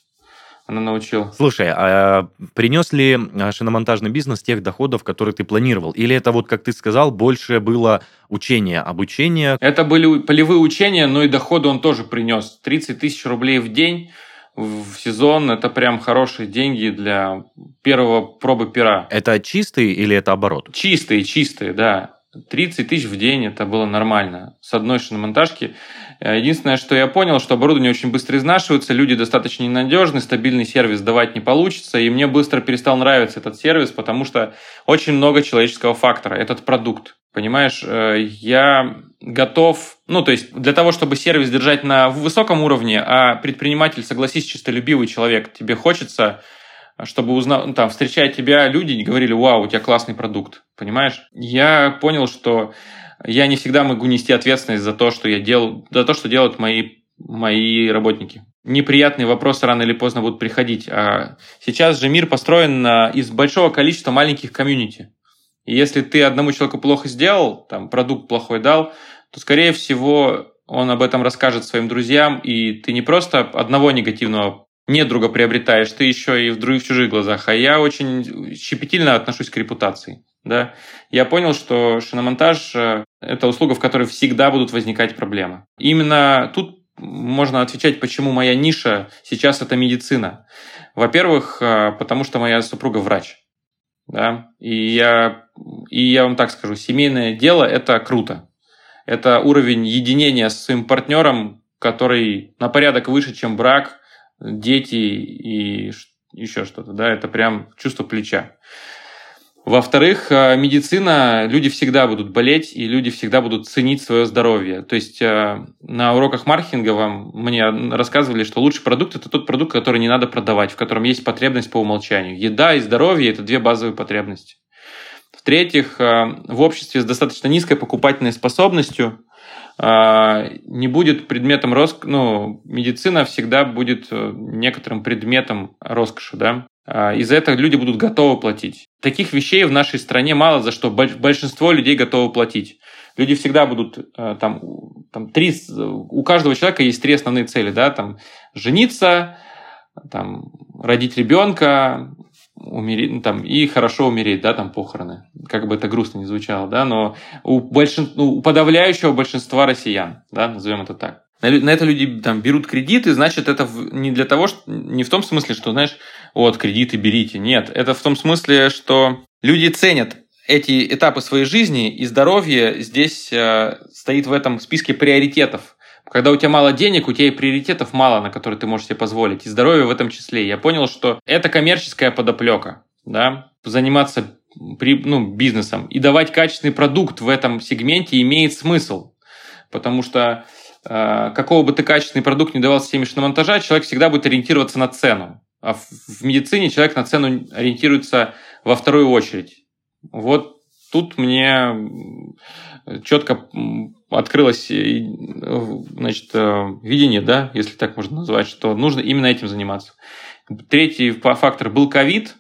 она научила. Слушай, а принес ли а, шиномонтажный бизнес тех доходов, которые ты планировал? Или это вот, как ты сказал, больше было учение, обучение? Это были полевые учения, но и доходы он тоже принес. 30 тысяч рублей в день в сезон это прям хорошие деньги для первого пробы пера. Это чистые или это оборот? Чистые, чистые, да. 30 тысяч в день это было нормально. С одной шиномонтажки. Э, единственное, что я понял, что оборудование очень быстро изнашивается, люди достаточно ненадежны, стабильный сервис давать не получится, и мне быстро перестал нравиться этот сервис, потому что очень много человеческого фактора, этот продукт. Понимаешь, э, я готов, ну, то есть для того, чтобы сервис держать на высоком уровне, а предприниматель, согласись, чистолюбивый человек, тебе хочется чтобы узнал, ну, там, встречая тебя люди, не говорили, вау, у тебя классный продукт, понимаешь? Я понял, что я не всегда могу нести ответственность за то, что я делал, за то, что делают мои, мои работники. Неприятные вопросы рано или поздно будут приходить. А сейчас же мир построен из большого количества маленьких комьюнити. И если ты одному человеку плохо сделал, там, продукт плохой дал, то, скорее всего, он об этом расскажет своим друзьям, и ты не просто одного негативного недруга приобретаешь, ты еще и в других чужих глазах. А я очень щепетильно отношусь к репутации. Да? Я понял, что шиномонтаж э, – это услуга, в которой всегда будут возникать проблемы. Именно тут можно отвечать, почему моя ниша сейчас это медицина. Во-первых, э, потому что моя супруга врач. Да? И, я, и я вам так скажу, семейное дело – это круто. Это уровень единения с своим партнером, который на порядок выше, чем брак, дети и еще что-то. Да? Это прям чувство плеча. Во-вторых, э, медицина, люди всегда будут болеть, и люди всегда будут ценить свое здоровье. То есть э, на уроках маркетинга вам мне рассказывали, что лучший продукт – это тот продукт, который не надо продавать, в котором есть потребность по умолчанию. Еда и здоровье – это две базовые потребности. В-третьих, э, в обществе с достаточно низкой покупательной способностью не будет предметом роск... ну, медицина всегда будет некоторым предметом роскоши, да. А, из-за этого люди будут готовы платить. Таких вещей в нашей стране мало, за что большинство людей готовы платить. Люди всегда будут э, там, там три, у каждого человека есть три основные цели, да, там жениться, там родить ребенка, умереть, ну, там, и хорошо умереть, да, там похороны. Как бы это грустно не звучало, да, но у, большин, ну, у подавляющего большинства россиян, да, назовем это так. На, это люди там берут кредиты, значит, это не для того, что не в том смысле, что, знаешь, вот, кредиты берите. Нет, это в том смысле, что люди ценят эти этапы своей жизни, и здоровье здесь э, стоит в этом списке приоритетов. Когда у тебя мало денег, у тебя и приоритетов мало, на которые ты можешь себе позволить. И здоровье в этом числе. Я понял, что это коммерческая подоплека. Да? Заниматься при, ну, бизнесом и давать качественный продукт в этом сегменте имеет смысл. Потому что э, какого бы ты качественный продукт не давал системе шиномонтажа, человек всегда будет ориентироваться на цену. А в, в медицине человек на цену ориентируется во вторую очередь. Вот тут мне четко открылось значит, э, видение, да, если так можно назвать, что нужно именно этим заниматься. Третий фактор был ковид,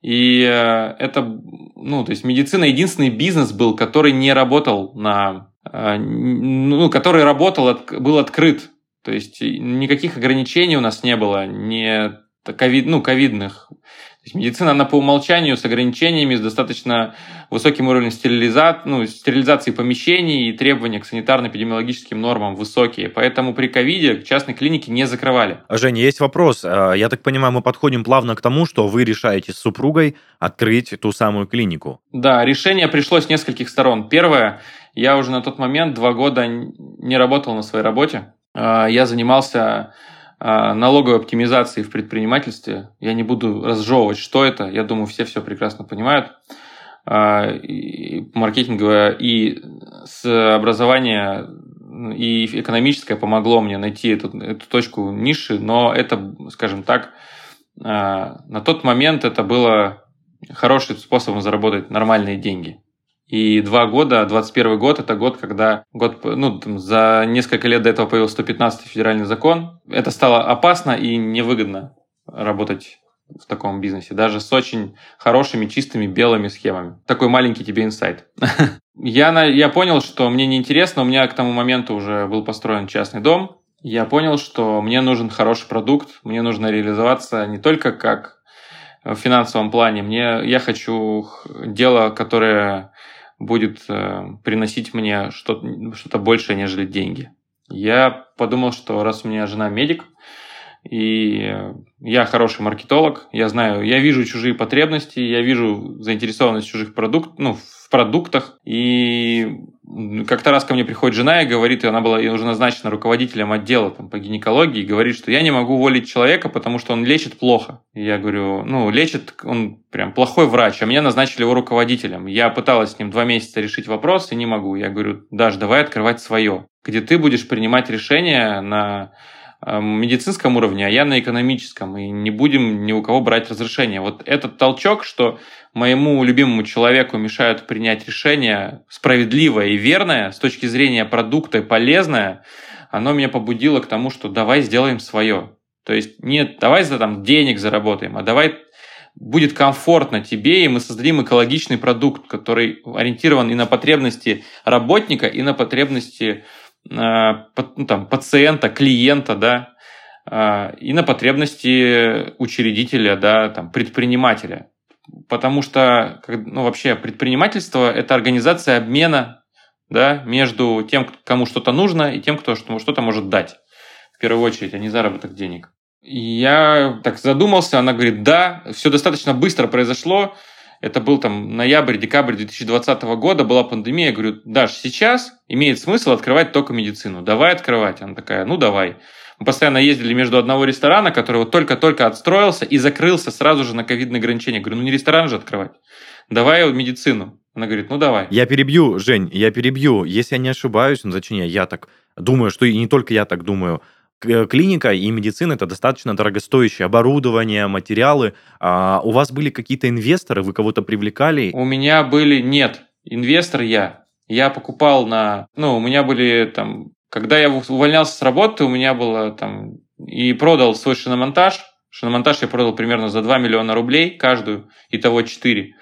и э, это, ну, то есть медицина единственный бизнес был, который не работал на, э, ну, который работал, был открыт. То есть никаких ограничений у нас не было, не ковид, ну, ковидных. То есть медицина, она по умолчанию с ограничениями, с достаточно высоким уровнем стерилиза... ну, стерилизации помещений и требования к санитарно-эпидемиологическим нормам высокие. Поэтому при ковиде частные клиники не закрывали. Женя, есть вопрос. А, я так понимаю, мы подходим плавно к тому, что вы решаете с супругой открыть ту самую клинику. Да, решение пришло с нескольких сторон. Первое, я уже на тот момент два года не работал на своей работе. А, я занимался а, налоговой оптимизации в предпринимательстве. Я не буду разжевывать, что это. Я думаю, все все прекрасно понимают. А, маркетинговое и с образования и экономическое помогло мне найти эту, эту точку ниши, но это, скажем так, а, на тот момент это было хорошим способом заработать нормальные деньги. И два года, 21 год, это год, когда год, ну, там, за несколько лет до этого появился 115 федеральный закон. Это стало опасно и невыгодно работать в таком бизнесе, даже с очень хорошими, чистыми, белыми схемами. Такой маленький тебе инсайт. я, на, я понял, что мне неинтересно, у меня к тому моменту уже был построен частный дом. Я понял, что мне нужен хороший продукт, мне нужно реализоваться не только как в финансовом плане, мне, я хочу дело, которое будет э, приносить мне что-то что большее, нежели деньги. Я подумал, что раз у меня жена медик, и я хороший маркетолог, я знаю, я вижу чужие потребности, я вижу заинтересованность чужих продуктах, ну, в продуктах. И как-то раз ко мне приходит жена и говорит, и она была уже назначена руководителем отдела там, по гинекологии, и говорит, что я не могу уволить человека, потому что он лечит плохо. И я говорю, ну, лечит, он прям плохой врач, а меня назначили его руководителем. Я пыталась с ним два месяца решить вопрос и не могу. Я говорю, Даш, давай открывать свое, где ты будешь принимать решения на медицинском уровне, а я на экономическом, и не будем ни у кого брать разрешение. Вот этот толчок, что моему любимому человеку мешают принять решение справедливое и верное с точки зрения продукта и полезное, оно меня побудило к тому, что давай сделаем свое. То есть нет, давай за там денег заработаем, а давай будет комфортно тебе, и мы создадим экологичный продукт, который ориентирован и на потребности работника, и на потребности Э, ну, там, пациента, клиента, да, а, и на потребности учредителя, да, там, предпринимателя. Потому что, ну, вообще, предпринимательство – это организация обмена да, между тем, кому что-то нужно, и тем, кто что-то может дать. В первую очередь, а не заработок денег. И я так задумался, она говорит, да, все достаточно быстро произошло, это был там ноябрь, декабрь 2020 года, была пандемия. Я говорю, Даш, сейчас имеет смысл открывать только медицину. Давай открывать. Она такая, ну давай. Мы постоянно ездили между одного ресторана, который вот только-только отстроился и закрылся сразу же на ковидные ограничения. Я говорю, ну не ресторан же открывать. Давай медицину. Она говорит, ну давай. Я перебью, Жень, я перебью. Если я не ошибаюсь, ну точнее, я так думаю, что и не только я так думаю, клиника и медицина это достаточно дорогостоящее оборудование, материалы. А у вас были какие-то инвесторы, вы кого-то привлекали? У меня были нет, инвестор я. Я покупал на, ну, у меня были там, когда я увольнялся с работы, у меня было там и продал свой шиномонтаж. Шиномонтаж я продал примерно за 2 миллиона рублей каждую, итого 4.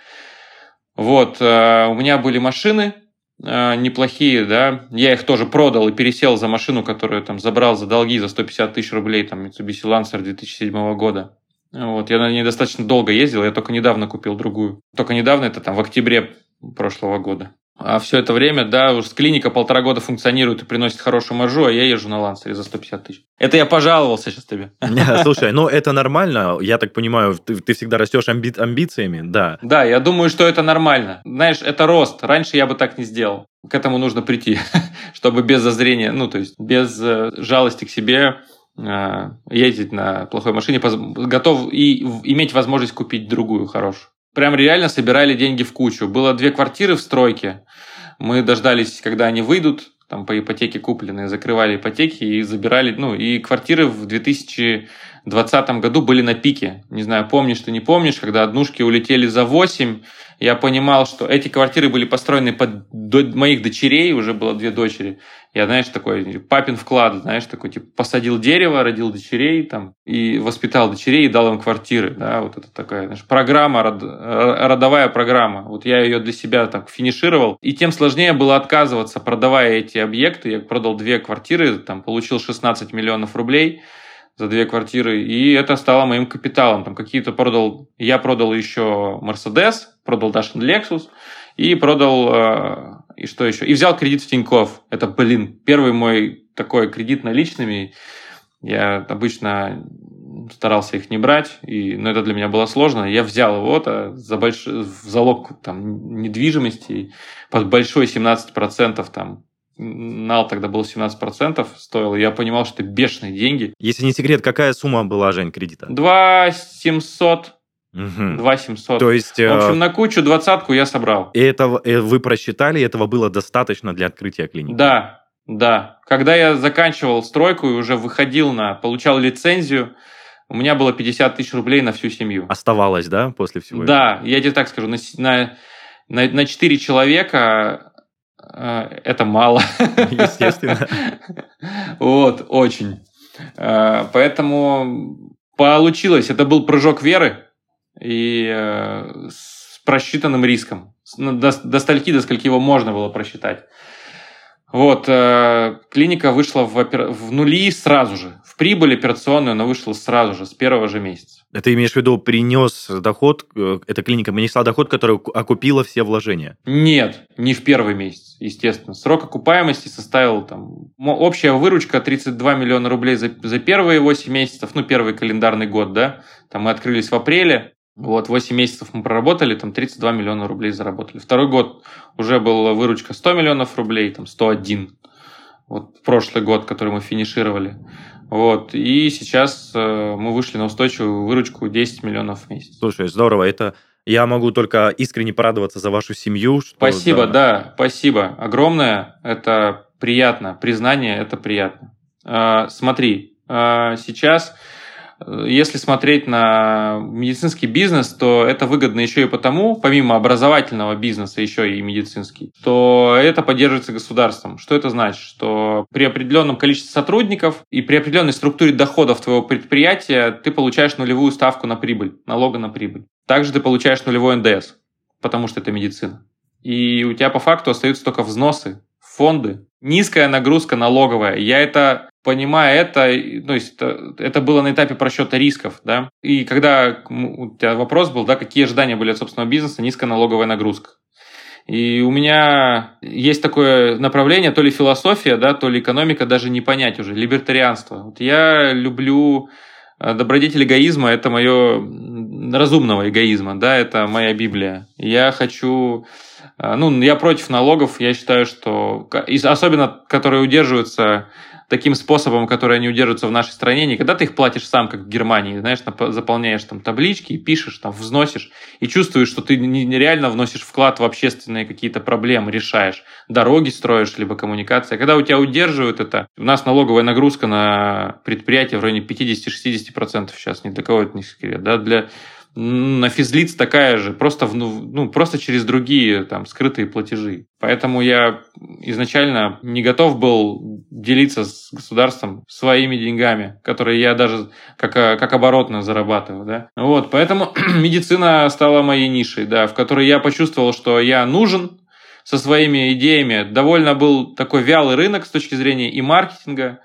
Вот, э, у меня были машины, Э, неплохие, да, я их тоже продал и пересел за машину, которую там забрал за долги за 150 тысяч рублей, там Mitsubishi Lancer 2007 года. Вот, я на ней достаточно долго ездил, я только недавно купил другую. Только недавно, это там в октябре прошлого года. А все это время, да, уж клиника полтора года функционирует и приносит хорошую маржу, а я езжу на лансере за 150 тысяч. Это я пожаловался сейчас тебе. Слушай, ну это нормально. Я так понимаю, ты, ты всегда растешь амби амбициями, да. Да, я думаю, что это нормально. Знаешь, это рост. Раньше я бы так не сделал. К этому нужно прийти, чтобы без зазрения, ну, то есть без э, жалости к себе э, ездить на плохой машине, готов и иметь возможность купить другую хорошую прям реально собирали деньги в кучу. Было две квартиры в стройке. Мы дождались, когда они выйдут, там по ипотеке купленные, закрывали ипотеки и забирали, ну, и квартиры в 2020 году были на пике. Не знаю, помнишь ты, не помнишь, когда однушки улетели за 8, я понимал, что эти квартиры были построены под моих дочерей, уже было две дочери. Я, знаешь, такой папин вклад, знаешь, такой, типа, посадил дерево, родил дочерей там, и воспитал дочерей, и дал им квартиры, да, вот это такая, знаешь, программа, род, родовая программа. Вот я ее для себя так финишировал, и тем сложнее было отказываться, продавая эти объекты. Я продал две квартиры, там, получил 16 миллионов рублей, за две квартиры, и это стало моим капиталом. Там какие-то продал, я продал еще Mercedes, продал Дашин Lexus, и продал, э, и что еще? И взял кредит в Тинькофф. Это, блин, первый мой такой кредит наличными. Я обычно старался их не брать, и, но это для меня было сложно. Я взял его -то за больш... в залог там, недвижимости под большой 17% там Нал тогда был 17% стоил, я понимал, что это бешеные деньги. Если не секрет, какая сумма была, Жень, кредита? 2 700 Угу. 2 700. То есть... В общем, э, на кучу двадцатку я собрал. И этого э, вы просчитали, этого было достаточно для открытия клиники? Да, да. Когда я заканчивал стройку и уже выходил на... Получал лицензию, у меня было 50 тысяч рублей на всю семью. Оставалось, да, после всего Да, этого? я тебе так скажу, на, на, на, на 4 человека это мало. Естественно. Вот, очень. Поэтому получилось. Это был прыжок веры и э, с просчитанным риском. До, до стольки, до скольки его можно было просчитать. Вот, э, клиника вышла в, опер... в нули сразу же. В прибыль операционную она вышла сразу же, с первого же месяца. Это имеешь в виду, принес доход, э, эта клиника принесла доход, который окупила все вложения? Нет, не в первый месяц, естественно. Срок окупаемости составил там... Общая выручка 32 миллиона рублей за, за первые 8 месяцев, ну, первый календарный год, да. Там мы открылись в апреле, вот, 8 месяцев мы проработали, там 32 миллиона рублей заработали. Второй год уже была выручка 100 миллионов рублей, там 101. Вот прошлый год, который мы финишировали. Вот, и сейчас э, мы вышли на устойчивую выручку 10 миллионов в месяц. Слушай, здорово, это я могу только искренне порадоваться за вашу семью. Что, спасибо, да. да, спасибо огромное. Это приятно. Признание это приятно. Э, смотри, э, сейчас если смотреть на медицинский бизнес, то это выгодно еще и потому, помимо образовательного бизнеса, еще и медицинский, то это поддерживается государством. Что это значит? Что при определенном количестве сотрудников и при определенной структуре доходов твоего предприятия ты получаешь нулевую ставку на прибыль, налога на прибыль. Также ты получаешь нулевой НДС, потому что это медицина. И у тебя по факту остаются только взносы, фонды, низкая нагрузка налоговая. Я это понимая это, ну, есть это, это было на этапе просчета рисков, да, и когда у тебя вопрос был, да, какие ожидания были от собственного бизнеса, низкая налоговая нагрузка. И у меня есть такое направление, то ли философия, да, то ли экономика, даже не понять уже, либертарианство. Вот я люблю э, добродетель эгоизма, это мое разумного эгоизма, да, это моя Библия. Я хочу, ну, я против налогов, я считаю, что, особенно, которые удерживаются таким способом, который они удерживаются в нашей стране, не когда ты их платишь сам, как в Германии, знаешь, заполняешь там таблички, пишешь, там взносишь, и чувствуешь, что ты нереально вносишь вклад в общественные какие-то проблемы, решаешь, дороги строишь, либо коммуникация. А когда у тебя удерживают это, у нас налоговая нагрузка на предприятие в районе 50-60% сейчас, ни для кого это не секрет, да, для на физлиц такая же, просто, ну, ну, просто через другие там скрытые платежи. Поэтому я изначально не готов был делиться с государством своими деньгами, которые я даже как, как оборотно зарабатываю. Да? Вот, поэтому медицина стала моей нишей, да, в которой я почувствовал, что я нужен со своими идеями. Довольно был такой вялый рынок с точки зрения и маркетинга,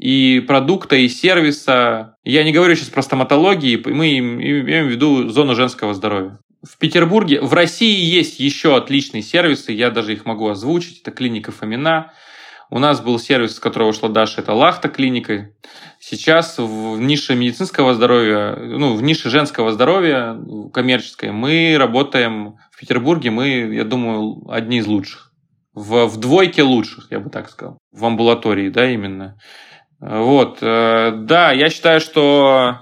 и продукта, и сервиса. Я не говорю сейчас про стоматологии, мы имеем в виду зону женского здоровья. В Петербурге, в России есть еще отличные сервисы, я даже их могу озвучить. Это клиника Фомина. У нас был сервис, с которого ушла Даша, это Лахта клиника. Сейчас в нише медицинского здоровья, ну, в нише женского здоровья коммерческой мы работаем в Петербурге, мы, я думаю, одни из лучших. В, в двойке лучших, я бы так сказал. В амбулатории, да, именно. Вот, э, да, я считаю, что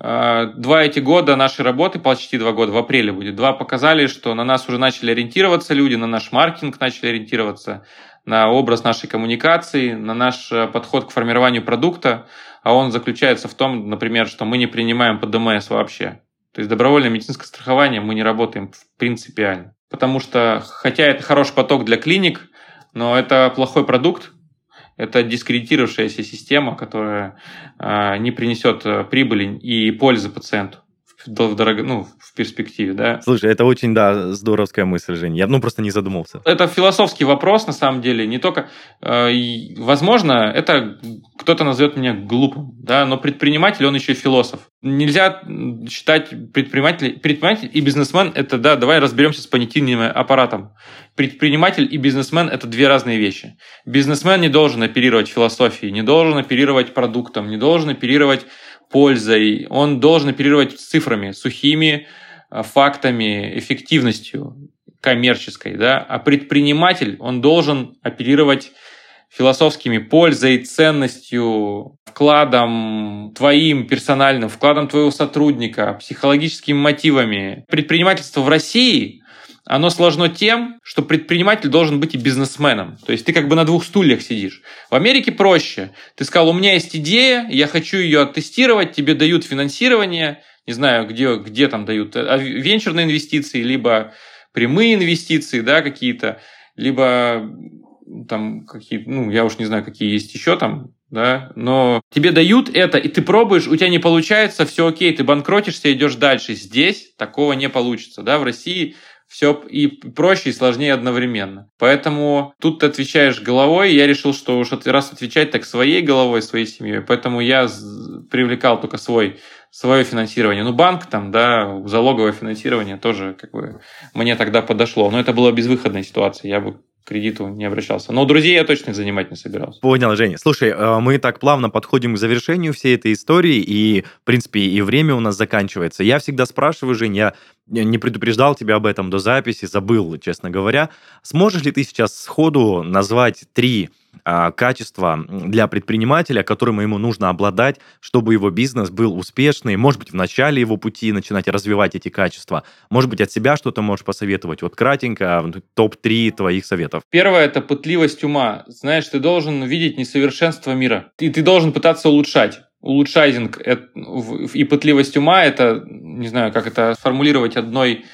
э, два эти года нашей работы, почти два года, в апреле будет, два показали, что на нас уже начали ориентироваться люди, на наш маркетинг начали ориентироваться, на образ нашей коммуникации, на наш э, подход к формированию продукта, а он заключается в том, например, что мы не принимаем по ДМС вообще. То есть добровольное медицинское страхование мы не работаем принципиально. Потому что, хотя это хороший поток для клиник, но это плохой продукт, это дискредитировавшаяся система, которая э, не принесет э, прибыли и пользы пациенту в, дорого, ну, в перспективе, да. Слушай, это очень, да, здоровская мысль, Жень. Я, ну, просто не задумался. Это философский вопрос, на самом деле, не только... Э, возможно, это кто-то назовет меня глупым, да, но предприниматель, он еще и философ. Нельзя считать предприниматель, предприниматель и бизнесмен, это, да, давай разберемся с понятийным аппаратом. Предприниматель и бизнесмен – это две разные вещи. Бизнесмен не должен оперировать философией, не должен оперировать продуктом, не должен оперировать пользой, он должен оперировать цифрами, сухими э, фактами, эффективностью коммерческой, да, а предприниматель, он должен оперировать философскими пользой, ценностью, вкладом твоим персональным, вкладом твоего сотрудника, психологическими мотивами. Предпринимательство в России оно сложно тем, что предприниматель должен быть и бизнесменом. То есть ты как бы на двух стульях сидишь. В Америке проще. Ты сказал, у меня есть идея, я хочу ее оттестировать, тебе дают финансирование, не знаю, где, где там дают, а венчурные инвестиции, либо прямые инвестиции, да, какие-то, либо там какие ну, я уж не знаю, какие есть еще там, да, но тебе дают это, и ты пробуешь, у тебя не получается, все окей, ты банкротишься, идешь дальше. Здесь такого не получится, да, в России все и проще, и сложнее одновременно. Поэтому тут ты отвечаешь головой. Я решил, что уж раз отвечать так своей головой, своей семьей, поэтому я привлекал только свой свое финансирование. Ну, банк там, да, залоговое финансирование тоже как бы мне тогда подошло. Но это была безвыходная ситуация. Я бы кредиту не обращался. Но друзей я точно занимать не собирался. Понял, Женя. Слушай, э, мы так плавно подходим к завершению всей этой истории, и, в принципе, и время у нас заканчивается. Я всегда спрашиваю, Жень, я не предупреждал тебя об этом до записи, забыл, честно говоря. Сможешь ли ты сейчас сходу назвать три а, качества для предпринимателя, которым ему нужно обладать, чтобы его бизнес был успешный, может быть, в начале его пути начинать развивать эти качества, может быть, от себя что-то можешь посоветовать. Вот кратенько, топ-3 твоих советов. Первое – это пытливость ума. Знаешь, ты должен видеть несовершенство мира, и ты должен пытаться улучшать. Улучшайзинг и пытливость ума, это, не знаю, как это сформулировать одной,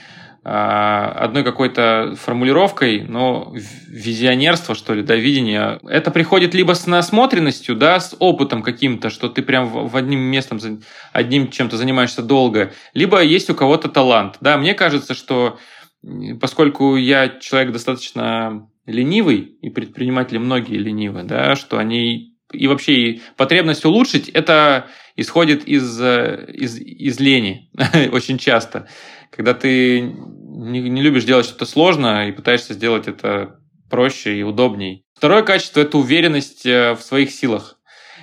а, одной какой-то формулировкой, но визионерство, что ли, да, видение, это приходит либо с насмотренностью, да, с опытом каким-то, что ты прям в одним местом, одним чем-то занимаешься долго, либо есть у кого-то талант, да, мне кажется, что поскольку я человек достаточно ленивый, и предприниматели многие ленивы, да, что они и вообще потребность улучшить, это исходит из, э, из, из лени очень часто. Когда ты не, не любишь делать что-то сложно и пытаешься сделать это проще и удобней. Второе качество – это уверенность э, в своих силах.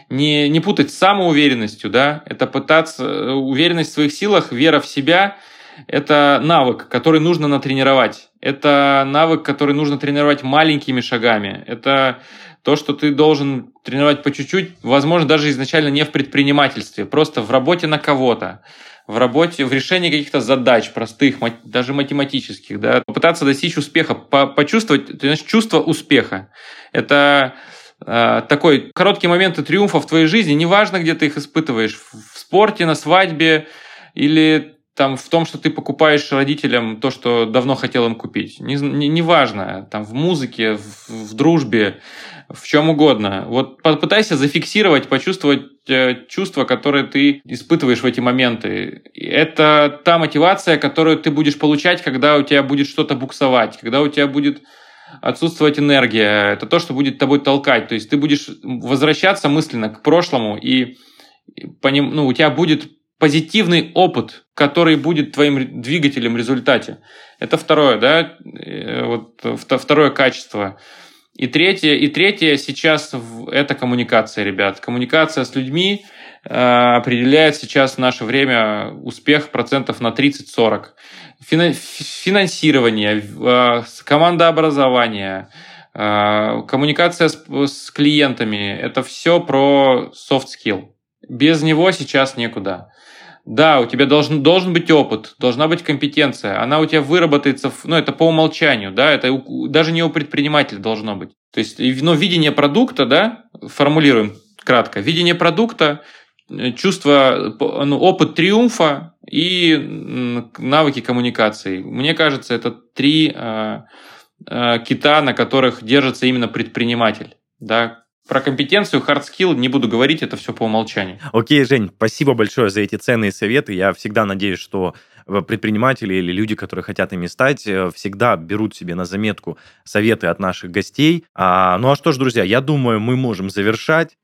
Не, не путать с самоуверенностью, да, это пытаться, э, уверенность в своих силах, вера в себя – это навык, который нужно натренировать. Это навык, который нужно тренировать маленькими шагами. Это то, что ты должен тренировать по чуть-чуть, возможно, даже изначально не в предпринимательстве, просто в работе на кого-то, в работе, в решении каких-то задач простых, даже математических, да, попытаться достичь успеха, почувствовать, значит, чувство успеха. Это э, такой короткий момент триумфа в твоей жизни, неважно, где ты их испытываешь, в спорте, на свадьбе или там в том, что ты покупаешь родителям то, что давно хотел им купить. Неважно, не, не важно, там в музыке, в, в дружбе, в чем угодно. Вот попытайся зафиксировать, почувствовать э, чувства, которые ты испытываешь в эти моменты. Это та мотивация, которую ты будешь получать, когда у тебя будет что-то буксовать, когда у тебя будет отсутствовать энергия. Это то, что будет тобой толкать. То есть ты будешь возвращаться мысленно к прошлому, и по ним, ну, у тебя будет позитивный опыт, который будет твоим двигателем в результате. Это второе, да, э, вот второе качество. И третье, и третье сейчас это коммуникация, ребят. Коммуникация с людьми э, определяет сейчас в наше время успех процентов на 30-40. Финансирование, э, командообразование, коммуникация с клиентами – это все про soft skill. Без него сейчас некуда. Да, у тебя должен, должен быть опыт, должна быть компетенция. Она у тебя выработается, ну, это по умолчанию, да, это у, даже не у предпринимателя должно быть. То есть, ну, видение продукта, да, формулируем кратко, видение продукта, э, чувство, ну, опыт триумфа и навыки коммуникации. Мне кажется, это три э, э, кита, на которых держится именно предприниматель, да, про компетенцию, hard skill не буду говорить, это все по умолчанию. Окей, Жень, спасибо большое за эти ценные советы. Я всегда надеюсь, что э, предприниматели или люди, которые хотят ими стать, э, всегда берут себе на заметку советы от наших гостей. А, ну а что ж, друзья, я думаю, мы можем завершать.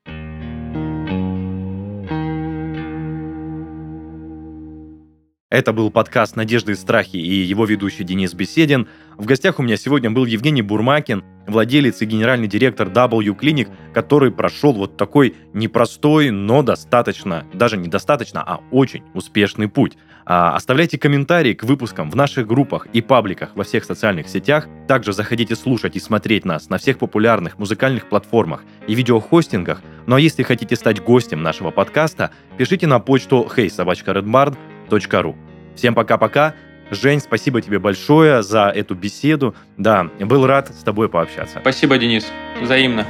Это был подкаст «Надежды и страхи» и его ведущий Денис Беседин. В гостях у меня сегодня был Евгений Бурмакин, владелец и генеральный директор W Clinic, который прошел вот такой непростой, но достаточно, даже недостаточно, а очень успешный путь. А, оставляйте комментарии к выпускам в наших группах и пабликах во всех социальных сетях. Также заходите слушать и смотреть нас на всех популярных музыкальных платформах и видеохостингах. Ну а если хотите стать гостем нашего подкаста, пишите на почту heysobachkaredbarn.ru. Всем пока-пока. Жень, спасибо тебе большое за эту беседу. Да, был рад с тобой пообщаться. Спасибо, Денис. Взаимно.